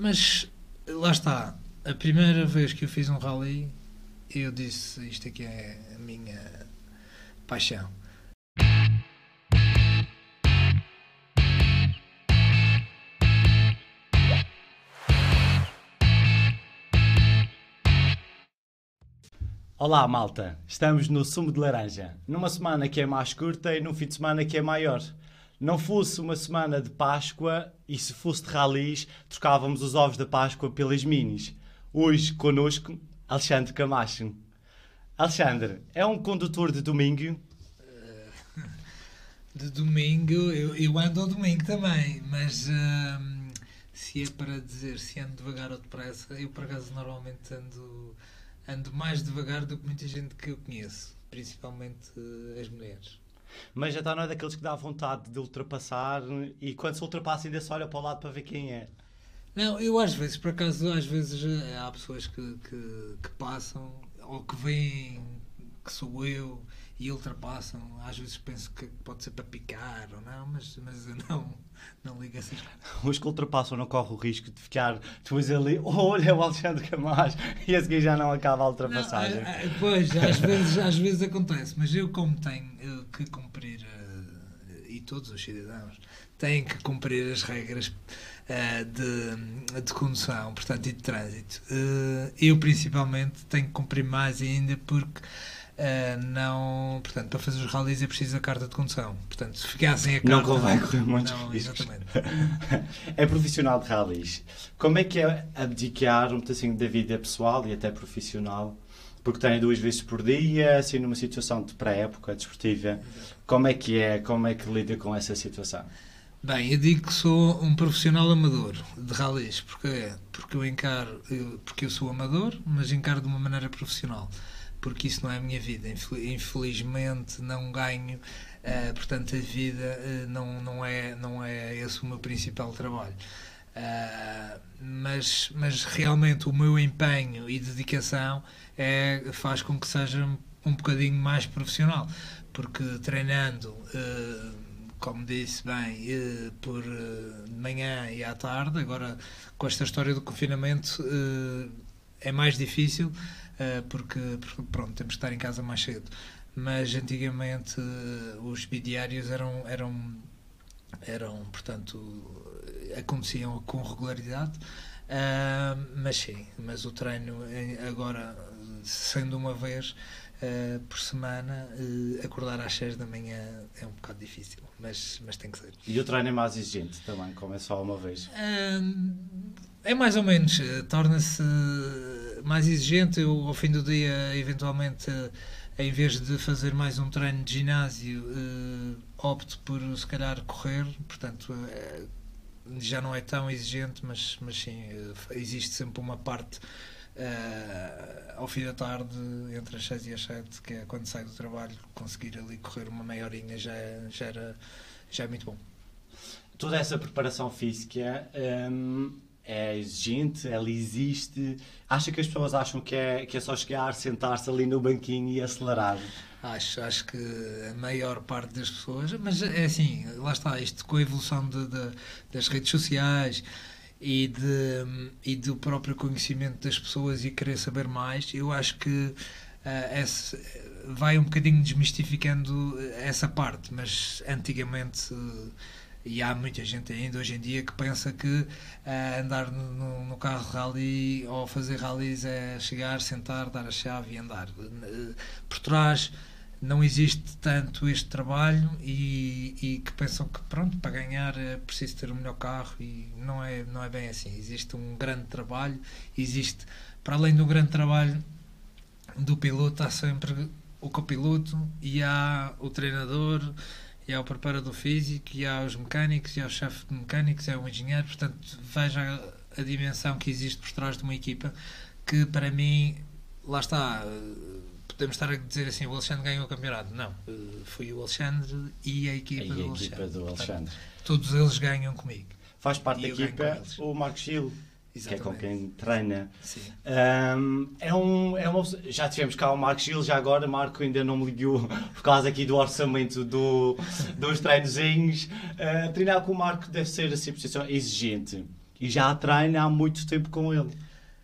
mas lá está. A primeira vez que eu fiz um rally, eu disse: Isto aqui é a minha paixão. Olá, malta! Estamos no sumo de laranja, numa semana que é mais curta e num fim de semana que é maior. Não fosse uma semana de Páscoa e se fosse de ralis, trocávamos os ovos da Páscoa pelas minis. Hoje, connosco, Alexandre Camacho. Alexandre, é um condutor de domingo? De domingo, eu, eu ando ao domingo também, mas hum, se é para dizer se ando devagar ou depressa, eu por acaso normalmente ando ando mais devagar do que muita gente que eu conheço, principalmente uh, as mulheres. Mas já está não é daqueles que dá vontade de ultrapassar e quando se ultrapassa ainda se olha para o lado para ver quem é. Não, eu às vezes, por acaso, às vezes eh, há pessoas que, que, que passam ou que veem que sou eu e ultrapassam. Às vezes penso que pode ser para picar ou não, mas, mas eu não, não ligo assim. Os que ultrapassam não correm o risco de ficar depois ali, olha é o Alexandre Camacho, e a seguir já não acaba a ultrapassagem. Não, é, é, pois, às vezes, às vezes acontece, mas eu, como tenho eh, que cumprir, uh, e todos os cidadãos têm que cumprir as regras uh, de, de condução, portanto, e de trânsito, uh, eu principalmente tenho que cumprir mais ainda porque Uh, não, portanto, para fazer os rallies é preciso a carta de condução. Portanto, se ficassem a carta. Não convém correr muitos não, Exatamente. é profissional de rallies. Como é que é abdicar um pedacinho da vida pessoal e até profissional? Porque tem duas vezes por dia, assim, numa situação de pré-época desportiva. Como é que é? Como é que lida com essa situação? Bem, eu digo que sou um profissional amador de rallies, porque, porque eu encaro, porque eu sou amador, mas encaro de uma maneira profissional porque isso não é a minha vida. Infelizmente não ganho, uh, portanto a vida uh, não, não, é, não é esse o meu principal trabalho. Uh, mas, mas realmente o meu empenho e dedicação é, faz com que seja um bocadinho mais profissional, porque treinando, como disse bem, por de manhã e à tarde, agora com esta história do confinamento é mais difícil porque, porque, pronto, temos que estar em casa mais cedo. Mas antigamente eh, os bidiários eram, eram, eram portanto, aconteciam com regularidade. Uh, mas sim, mas o treino agora, sendo uma vez uh, por semana, uh, acordar às 6 da manhã é um bocado difícil, mas, mas tem que ser. E o treino é mais exigente também, como é só uma vez? é mais ou menos, torna-se mais exigente. Eu, ao fim do dia, eventualmente, em vez de fazer mais um treino de ginásio, uh, opto por, se calhar, correr. Portanto, uh, já não é tão exigente, mas, mas sim, uh, existe sempre uma parte ao fim da tarde, entre as 6 e as 7, que é quando saio do trabalho, conseguir ali correr uma meia horinha já, já, era, já é muito bom. Toda essa preparação física. Um é exigente, ela existe. Acha que as pessoas acham que é, que é só chegar, sentar-se ali no banquinho e acelerar? Acho, acho que a maior parte das pessoas, mas é assim, lá está, isto com a evolução de, de, das redes sociais e, de, e do próprio conhecimento das pessoas e querer saber mais, eu acho que uh, esse, vai um bocadinho desmistificando essa parte, mas antigamente. Uh, e há muita gente ainda hoje em dia que pensa que uh, andar no, no, carro rally ou fazer rallies é chegar, sentar, dar a chave e andar. Uh, por trás não existe tanto este trabalho e, e, que pensam que pronto para ganhar é preciso ter o melhor carro e não é não é bem assim existe um grande trabalho existe para além do grande trabalho do piloto há sempre o copiloto e há o treinador e há o preparador físico, e há os mecânicos, e há o chefe de mecânicos, e há o engenheiro. Portanto, veja a, dimensão que existe por trás de uma equipa que, para mim, lá está. Podemos estar a dizer assim: o Alexandre ganhou o campeonato. Não, foi o Alexandre e a equipa, e a do, equipa Alexandre. do Alexandre. Portanto, todos eles ganham comigo. Faz parte da equipa o Marcos Gil Exatamente. que é com quem treina. Sim. Um, é um, é uma, já tivemos cá o Marco Gil, já agora Marco ainda não me ligou por causa aqui do orçamento do, dos treinozinhos. Uh, treinar com o Marco deve ser assim, exigente. e já treina há muito tempo com ele.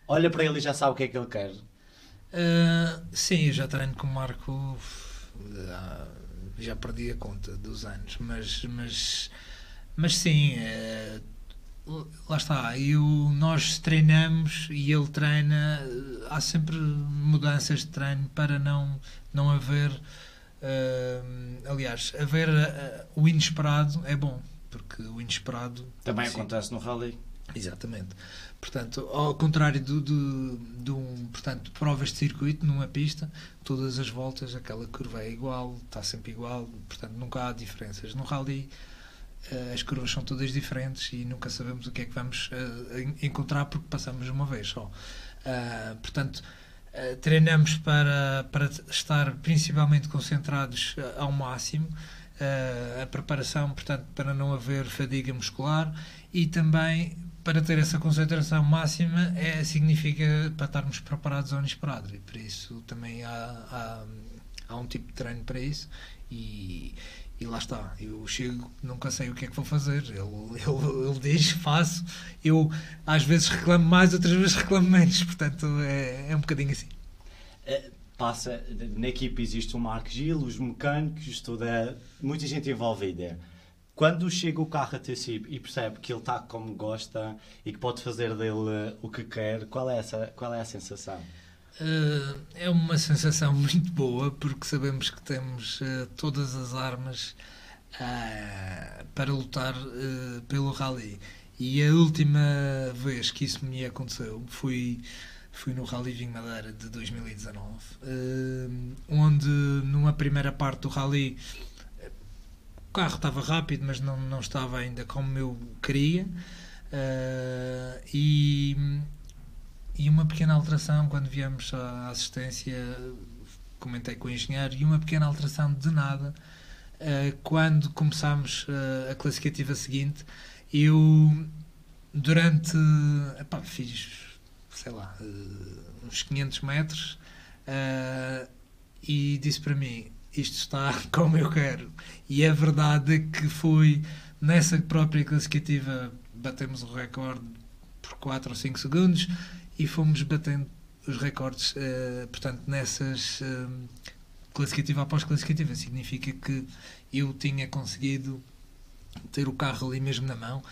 Olha para ele e já sabe o que é que ele quer. Uh, sim, eu já treino com o Marco. Uh, já perdi a conta dos anos, mas, mas, mas sim, uh, lá está. Eu, nós treinamos e ele treina. Há sempre mudanças de treino para não, não haver. aliás, haver o inesperado é bom, porque o inesperado. Também sim. acontece no rally. Exatamente. Portanto, ao contrário do, do, de um, portanto, provas de circuito numa pista, todas as voltas aquela curva é igual, está sempre igual, portanto nunca há diferenças. No rally uh, as curvas são todas diferentes e nunca sabemos o que é que vamos uh, encontrar porque passamos uma vez só. Uh, portanto, treinamos para, para estar principalmente concentrados ao máximo. a preparação, portanto, para não haver fadiga muscular e também para ter essa concentração máxima é, significa para estarmos preparados ao inesperado e por isso também há, há, há um tipo de treino para isso e, e lá está, eu chego, nunca sei o que é que vou fazer. Ele, ele, ele diz, faço. Eu às vezes reclamo mais, outras vezes reclamo menos. Portanto, é, é um bocadinho assim. É, passa, na equipe existe o Marco Gil, os mecânicos, toda, muita gente envolvida quando chega o carro até si e percebe que ele está como gosta e que pode fazer dele o que quer, qual é, essa, qual é a sensação? Uh, é uma sensação muito boa porque sabemos que temos uh, todas as armas uh, para lutar pelo rally. E a última vez que isso me aconteceu foi, foi no Rally Vinho Madeira de 2019, onde numa primeira parte do rally carro estava rápido, mas não, não estava ainda como eu queria. E, e uma pequena alteração quando viemos à assistência, comentei com o engenheiro, e uma pequena alteração de nada uh, quando começámos uh, a classificativa seguinte. Eu, durante. Epá, fiz, sei lá, uns 500 metros e disse para mim: isto está como eu quero. E é verdade que foi nessa própria classificativa batemos o recorde por 4 ou 5 segundos e fomos batendo os recordes, uh, portanto, nessas uh, classificativa após classificativa. Significa que eu tinha conseguido ter o carro ali mesmo na mão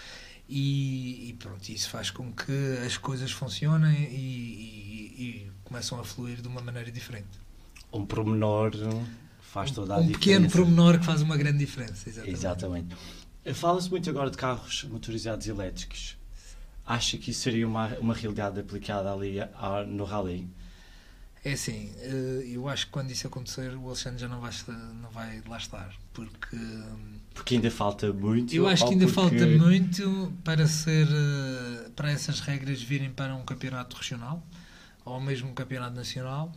e, e pronto, isso faz com que as coisas funcionem e, e, e começam a fluir de uma maneira diferente. Um promenor faz toda a um diferença. Um pequeno promenor que faz uma grande diferença. Exatamente. exatamente. Fala-se muito agora de carros motorizados elétricos. Acha que isso seria uma, uma realidade aplicada ali no rally? É assim, eh, eu acho que quando isso acontecer o Alexandre já não vai, não vai lá estar, porque... Porque ainda falta muito? Eu acho que ainda porque... falta muito para ser, eh, para essas regras virem para um campeonato regional, ou mesmo um campeonato nacional,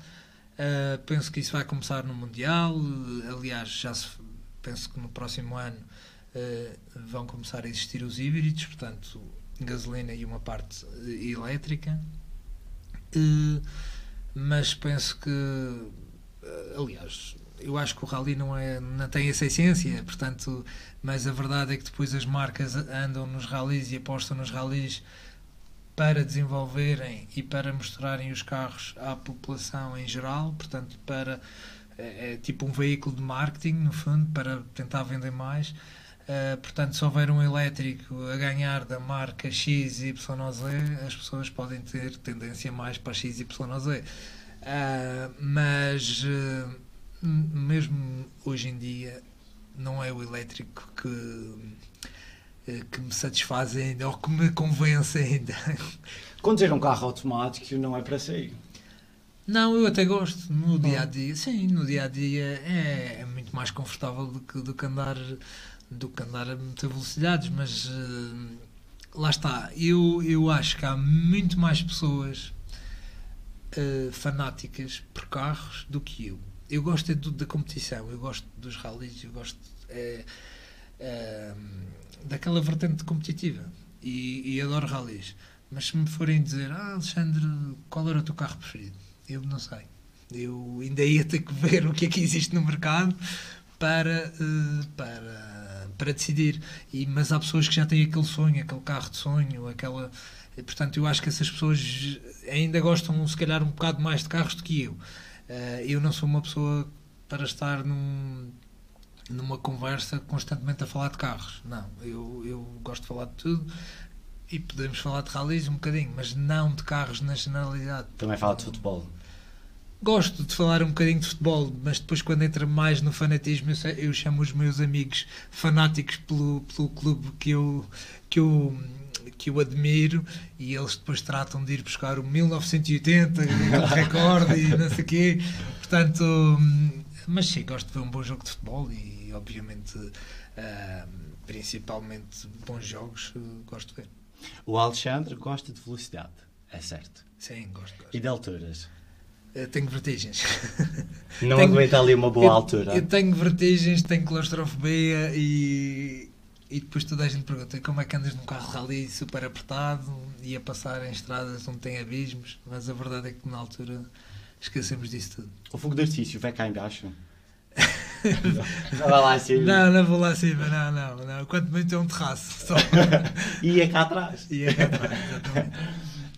Uh, penso que isso vai começar no Mundial. aliás, já se, penso que no próximo ano vão começar a existir os híbridos, portanto, gasolina e uma parte elétrica. Uh, mas penso que, aliás, eu acho que o rally não, é, não tem essa essência, portanto, mas a verdade é que depois as marcas andam nos rallies e apostam nos rallies para desenvolverem e para mostrarem os carros à população em geral, portanto, para é, é tipo um veículo de marketing, no fundo, para tentar vender mais. Uh, portanto, se houver um elétrico a ganhar da marca XYZ, as pessoas podem ter tendência mais para XYZ. Uh, mas, uh, mesmo hoje em dia, não é o elétrico que eh, que me satisfaz ainda ou que me convence ainda. Conduzir um carro automático não é para sair. Não, eu até gosto. No dia a dia, sim, no dia a dia é, é muito mais confortável do que, do que andar do que andar a muitas velocidades, mas uh, lá está. Eu, eu acho que há muito mais pessoas uh, fanáticas por carros do que eu. Eu gosto é do, da competição, eu gosto dos rallies, eu gosto. É, daquela vertente competitiva e, e adoro rallies. Mas se me forem dizer, ah, Alexandre, qual era o teu carro preferido? Eu não sei. Eu ainda ia ter que ver o que é que existe no mercado para, para, para decidir. E, mas há pessoas que já têm aquele sonho, aquele carro de sonho, aquela. Portanto, eu acho que essas pessoas ainda gostam, se calhar, um bocado mais de carros do que eu. Uh, eu não sou uma pessoa para estar num, numa conversa constantemente a falar de carros. Não, eu, eu gosto de falar de tudo e podemos falar de rallies um bocadinho, mas não de carros na generalidade. Também fala de futebol. Gosto de falar um bocadinho de futebol, mas depois quando entra mais no fanatismo, eu, eu chamo os meus amigos fanáticos pelo, pelo clube que eu, que, eu, que eu admiro e eles depois tratam de ir buscar o 1980, o recorde e não sei o quê. Portanto, mas sim, gosto de ver um bom jogo de futebol e obviamente, uh, principalmente bons jogos, uh, gosto de ver. O Alexandre gosta de velocidade, é certo? Sim, gosto. gosto. E de alturas? Eu tenho vertigens. Não tenho, aguenta ali uma boa eu, altura? Eu tenho vertigens, tenho claustrofobia e, e depois toda a gente pergunta como é que andas num carro rally super apertado e a passar em estradas onde tem abismos, mas a verdade é que na altura esquecemos disso tudo. O fogo de artifício vai cá embaixo? não vai lá acima? Não, não vou lá acima, não, não. não. Quanto muito é um terraço. Só. e é cá atrás. E é cá atrás, exatamente.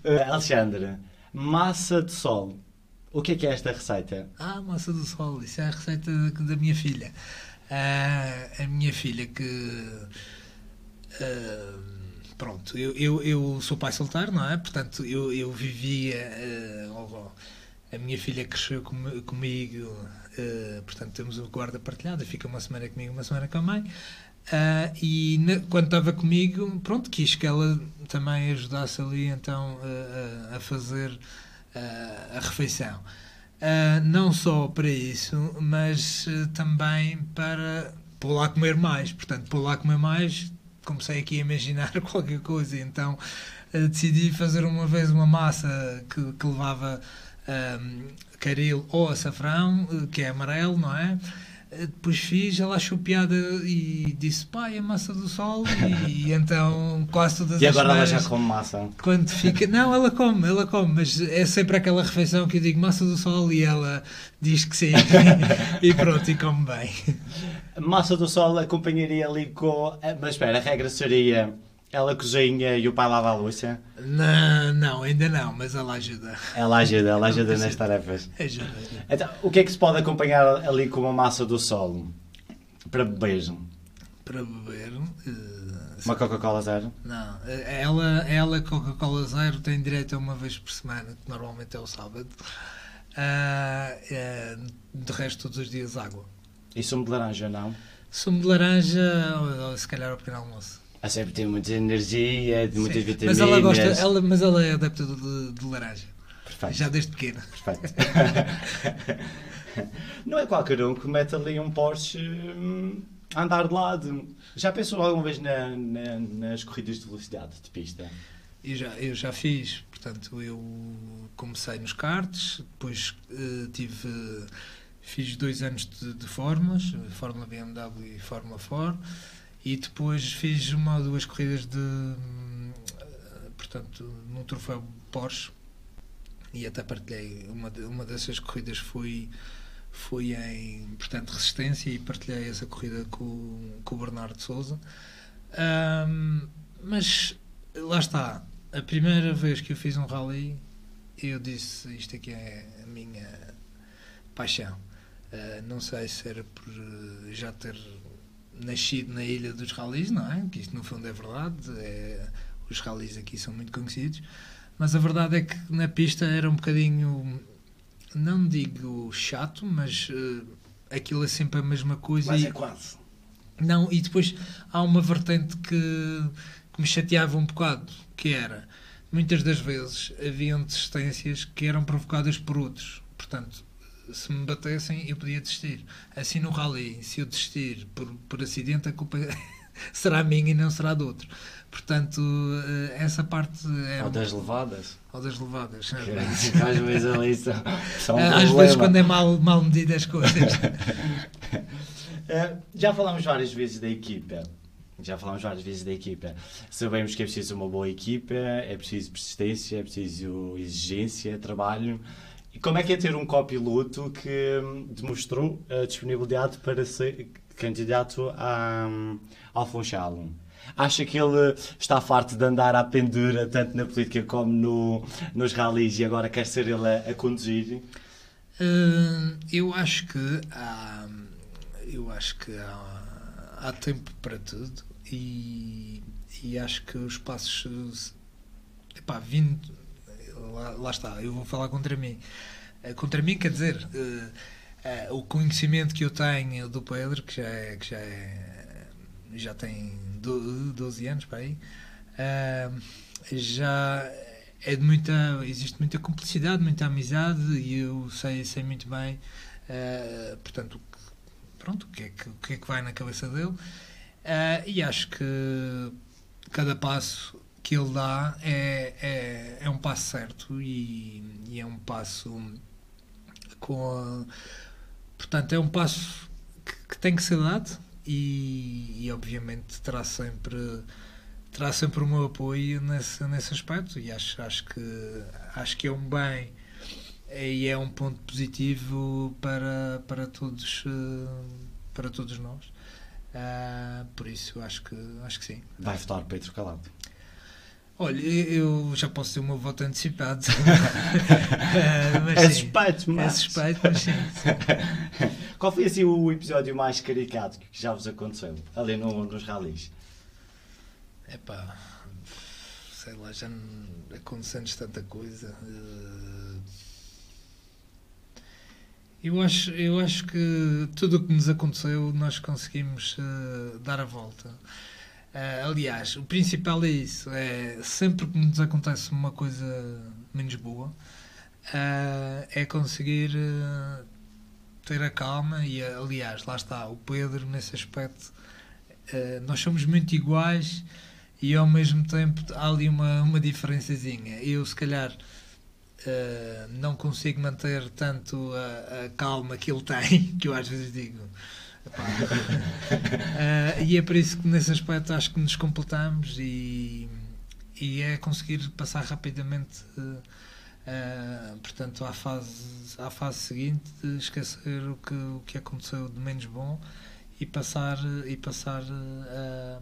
Uh, Alexandre, massa de sol. O que é que é esta receita? Ah, massa do sol. Isso é a receita da minha filha. Uh, a minha filha que... Uh, pronto, eu, eu, eu, sou pai solteiro, não é? Portanto, eu, eu vivia... Uh, a minha filha cresceu com, comigo, portanto temos o guarda partilhado, fica uma semana comigo, uma semana com a mãe. E na, quando estava comigo, pronto, quis que ela também ajudasse ali então a fazer a refeição. não só para isso, mas também para pôr lá comer mais. Portanto, pôr lá comer mais, comecei aqui a imaginar qualquer coisa. Então decidi fazer uma vez uma massa que, que levava um, caril ou açafrão, eh, que é amarelo, não é? Eh, depois fiz, ela achou piada e disse, pai, a massa do sol, e, e então quase todas E agora ela já come massa? Quando fica, não, ela come, ela come, mas é sempre aquela refeição que eu digo massa do sol e ela diz que sim, e pronto, e come bem. Massa do sol acompanharia ali com. Mas espera, a regra seria ela cozinha e o pai lava a louça? Não, não, ainda não, mas ela ajuda. Ela ajuda, ela ajuda nas tarefas. Ajuda, ajuda. Então, o que é que se pode acompanhar ali com uma massa do solo? Para beber? Para beber... Uh, uma Coca-Cola zero? Não, ela, ela Coca-Cola zero tem direito a uma vez por semana, que normalmente é o sábado. Uh, uh, de resto, todos os dias, água. E sumo de laranja, não? Sumo de laranja, ou, ou se calhar ao pequeno almoço. A sempre tem muita energia, de muitas Sim, vitaminas. Mas ela, gosta, ela, mas ela é adepta de, de laranja. Perfeito. Já desde pequena. Perfeito. Não é qualquer um que mete ali um Porsche hum, a andar de lado. Já pensou alguma vez na, na, nas corridas de velocidade de pista? Eu já, eu já fiz. Portanto, eu comecei nos karts, depois uh, tive, fiz dois anos de, de fórmulas, Fórmula BMW e Fórmula 4 e depois fiz uma ou duas corridas de portanto num troféu Porsche. E até partilhei uma, uma dessas corridas foi foi em portanto resistência e partilhei essa corrida com, com o Bernardo Souza. Um, mas lá está. A primeira vez que eu fiz um rally eu disse isto aqui é a minha paixão. Uh, não sei se era por já ter nascido na ilha dos ralis, não é? Que isto no fundo é verdade, é, os ralis aqui são muito conhecidos, mas a verdade é que na pista era um bocadinho, não digo chato, mas uh, aquilo é sempre a mesma coisa. Mas e, é quase. Não, e depois há uma vertente que, que me chateava um bocado, que era, muitas das vezes haviam desistências que eram provocadas por outros. Portanto, se me batessem, eu podia desistir. Assim no rally, se eu desistir por, por acidente, a culpa será minha e não será do outro. Portanto, eh, essa parte é. Ou das levadas. Ou das levadas. Que, às vezes ali são, são um Às vezes, quando é mal, mal medida as coisas. Eh, já falámos várias vezes da equipa. Já falámos várias vezes da equipa. Sabemos que é preciso uma boa equipa, é preciso persistência, é preciso exigência, trabalho E como é que é ter um copiloto que hum, demonstrou a disponibilidade para ser candidato a, ao Funchal? Acha que ele está farto de andar à pendura, tanto na política como no, nos rallies, e agora quer ser ele a, a conduzir? Uh, eu acho que há, eu acho que há, há tempo para tudo e, e acho que os passos epá, vindo lá, lá, está, eu vou falar contra mim. Uh, contra mim quer dizer uh, o conhecimento que eu tenho do Pedro que já é, que já é já tem 12 anos para aí já é de muita existe muita cumplicidade muita amizade e eu sei sei muito bem uh, portanto pronto o que é que o que é que vai na cabeça dele. Uh, e acho que cada passo que ele dá é, é, é um passo certo e, e é um passo com a, portanto é um passo que, que tem que ser dado e, e obviamente terá sempre terá sempre o meu apoio nesse, nesse aspecto e acho, acho, que, acho que é um bem e é um ponto positivo para, para, todos, para todos nós. Uh, por isso acho que, acho que sim. Vai votar Pedro Calado? Olha, eu já posso ter o meu voto antecipado. uh, é suspeito, mas... É suspeito, mas sim. Qual foi assim o episódio mais caricato que já vos aconteceu ali no, nos rallies? É pá, sei lá, já acontecendo tanta coisa. Eh, eu acho, eu acho que tudo o que nos aconteceu nós conseguimos uh, dar a volta. Uh, aliás, o principal é isso: é sempre que nos acontece uma coisa menos boa, uh, é conseguir ter a calma. E, aliás, lá está o Pedro nesse aspecto. nós somos muito iguais e ao mesmo tempo há ali uma, uma diferençazinha. Eu, se calhar, uh, não consigo manter tanto a, a, calma que ele tem, que eu às vezes digo. Uh, e é por isso que, nesse aspecto, acho que nos completamos e, e é conseguir passar rapidamente. Uh, portanto, à fase, à fase seguinte, esquecer o que, o que aconteceu de menos bom e passar, e passar uh,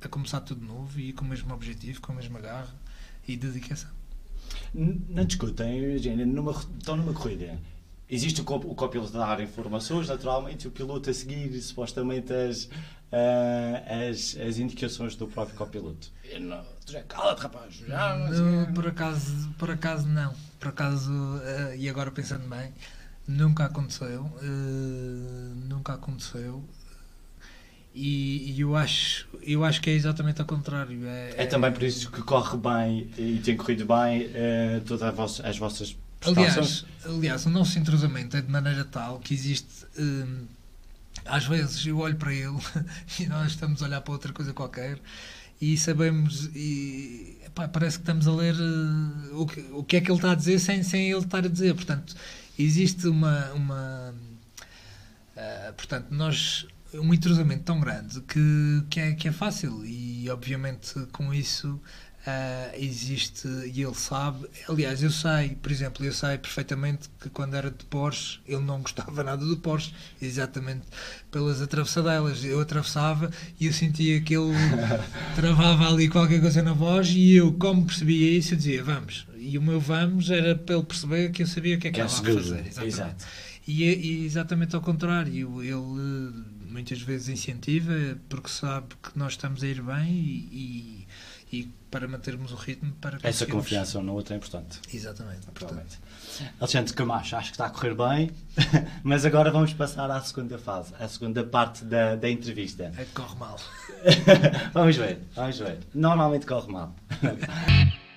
a começar tudo novo e com o mesmo objetivo, com a mesma garra e dedicação. Não discutem, imagina, numa, estão numa corrida. Existe o, o copiloto a dar informações, naturalmente, o piloto a seguir supostamente as, uh, as, as indicações do próprio copiloto. Tu já cala-te, rapaz. Já, não, por, acaso, por acaso não. Por acaso, uh, e agora pensando bem, nunca aconteceu. Uh, nunca aconteceu. E, e, eu, acho, eu acho que é exatamente ao contrário. É, é, é também por isso que corre bem e tem corrido bem uh, todas as vossas. Aliás, aliás, o nosso entrosamento é de maneira tal que existe. Um, às vezes eu olho para ele e nós estamos a olhar para outra coisa qualquer e sabemos e epá, parece que estamos a ler uh, o, que, o que é que ele está a dizer sem, sem ele estar a dizer. Portanto, existe uma. uma uh, portanto, nós um entrosamento tão grande que, que, é, que é fácil e obviamente com isso uh, existe e ele sabe aliás eu sei, por exemplo eu sei perfeitamente que quando era de Porsche ele não gostava nada do Porsche exatamente pelas atravessadelas eu atravessava e eu sentia que ele travava ali qualquer coisa na voz e eu como percebia isso eu dizia vamos e o meu vamos era para ele perceber que eu sabia o que é que, que estava a fazer exatamente. Exato. E, e exatamente ao contrário ele muitas vezes incentiva porque sabe que nós estamos a ir bem e, e, e para mantermos o ritmo para essa confiança um no outro é importante. Exatamente portanto. Alexandre Camacho acho que está a correr bem mas agora vamos passar à segunda fase à segunda parte da, da entrevista. É que corre mal. Vamos ver vamos ver. Normalmente corre mal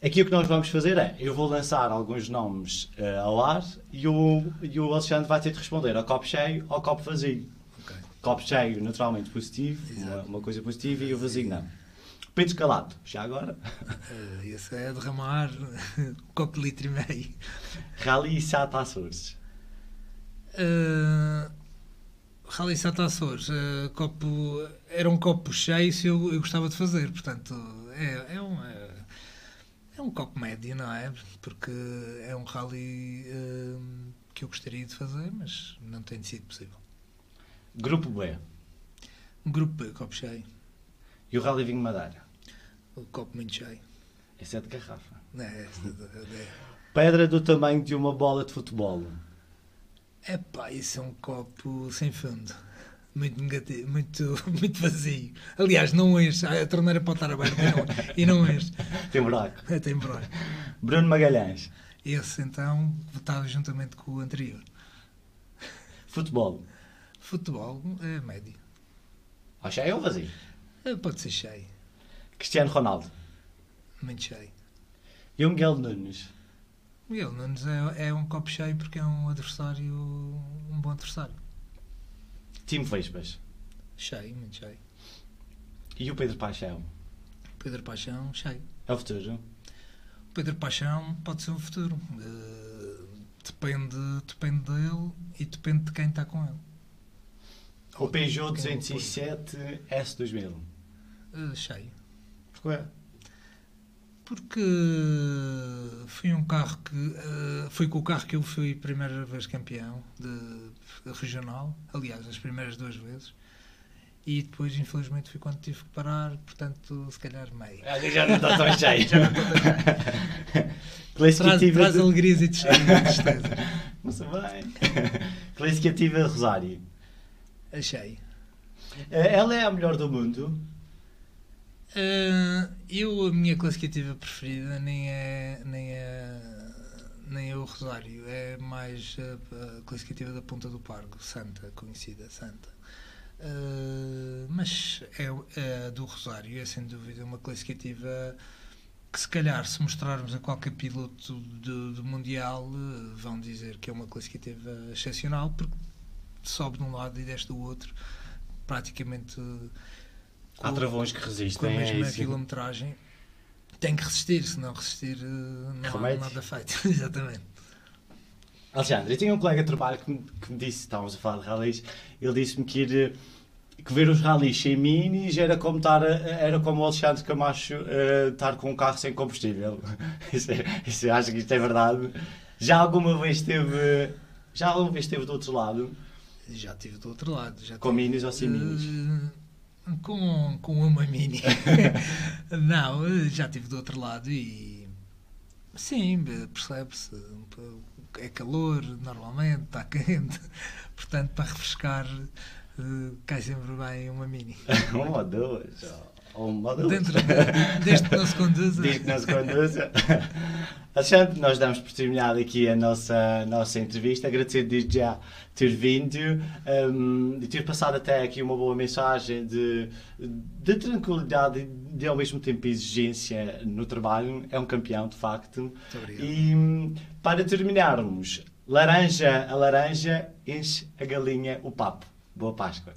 Aqui o que nós vamos fazer é, eu vou lançar alguns nomes uh, ao ar e o, e o Alexandre vai ter de responder ao copo cheio ou ao copo vazio. Okay. Copo cheio, naturalmente positivo, uma, uma, coisa positiva, e o vazio não. Pedro calado, já agora? Uh, esse é derramar um copo de litro e meio. Rally e Sata Açores. Uh, Rally Sata Açores, uh, copo, era um copo cheio se eu, eu gostava de fazer, portanto, é, é, um, é, é, um copo médio, não é? Porque é um rally uh, que eu gostaria de fazer, mas não tem sido possível. Grupo B. Grupo B, copo cheio. E o Rally Vinho Madeira? O copo muito cheio. Esse é de garrafa. É, é, é. Pedra do tamanho de uma bola de futebol. Epá, isso é um copo sem fundo. Muito negativo, muito, muito vazio. Aliás, não enche. A torneira pode estar aberta e não, e não enche. Tem buraco. É, tem buraco. Bruno Magalhães. Esse então votava juntamente com o anterior. Futebol. Futebol é médio. Ou cheio ou vazio? É, pode ser cheio. Cristiano Ronaldo. Muito cheio. E o Miguel Nunes. Miguel Nunes é, é um copo cheio porque é um adversário, um bom adversário. Time Vespas. Cheio, muito cheio. E o Pedro Paixão? Pedro Paixão, cheio. É o futuro? O Pedro Paixão pode ser o futuro. Uh, depende, depende dele e depende de quem está com ele. O Peugeot 207 S2000. Uh, cheio. Porquê? Porque foi um carro que. Uh, foi com o carro que eu fui a primeira vez campeão de, de, regional. Aliás, as primeiras duas vezes. E depois, infelizmente, foi quando tive que parar. Portanto, se calhar meio. Ah, já não está tão cheio. já não estou tão cheio. traz, traz de... alegrias e tristeza. Não sei bem. Classificativa Rosário. Achei. Eh, ela é a melhor do mundo? Uh, eu, a minha classificativa preferida nem é, nem é, nem é o Rosário, é mais a, a classificativa da Ponta do Pargo, Santa, conhecida Santa. Uh, mas é, é do Rosário, é sem dúvida uma classificativa que, se calhar, se mostrarmos a qualquer piloto do, do Mundial, vão dizer que é uma classificativa excepcional, porque sobe de um lado e desce do outro, praticamente Há travões que resistem. Com a mesma é quilometragem. Tem que resistir, se não resistir, eh, não há nada feito. Exatamente. Alexandre, eu tinha um colega de trabalho que me, que me disse, estávamos a falar de rallies, ele disse-me que ir que ver os rallies sem minis era como, estar, era como o Alexandre Camacho uh, estar com um carro sem combustível. isso, é, isso, eu acho que isto é verdade. Já alguma vez esteve, já alguma vez esteve do outro lado? Já estive do outro lado. Já com tive, minis ou sem minis? Uh, com, com uma mini. não, já estive do outro lado e sim, percebe-se. É calor, normalmente, está quente. Portanto, para refrescar, uh, cai sempre bem uma mini. uma ou duas. Ou uma ou duas. Dentro de, desde que não se conduza. Desde que não se conduza. Alexandre, nós damos por terminada aqui a nossa, nossa entrevista. Agradecer desde já ter vindo um, e ter passado até aqui uma boa mensagem de, de tranquilidade e de ao mesmo tempo exigência no trabalho. É um campeão, de facto. E para terminarmos, laranja a laranja enche a galinha o papo. Boa Páscoa.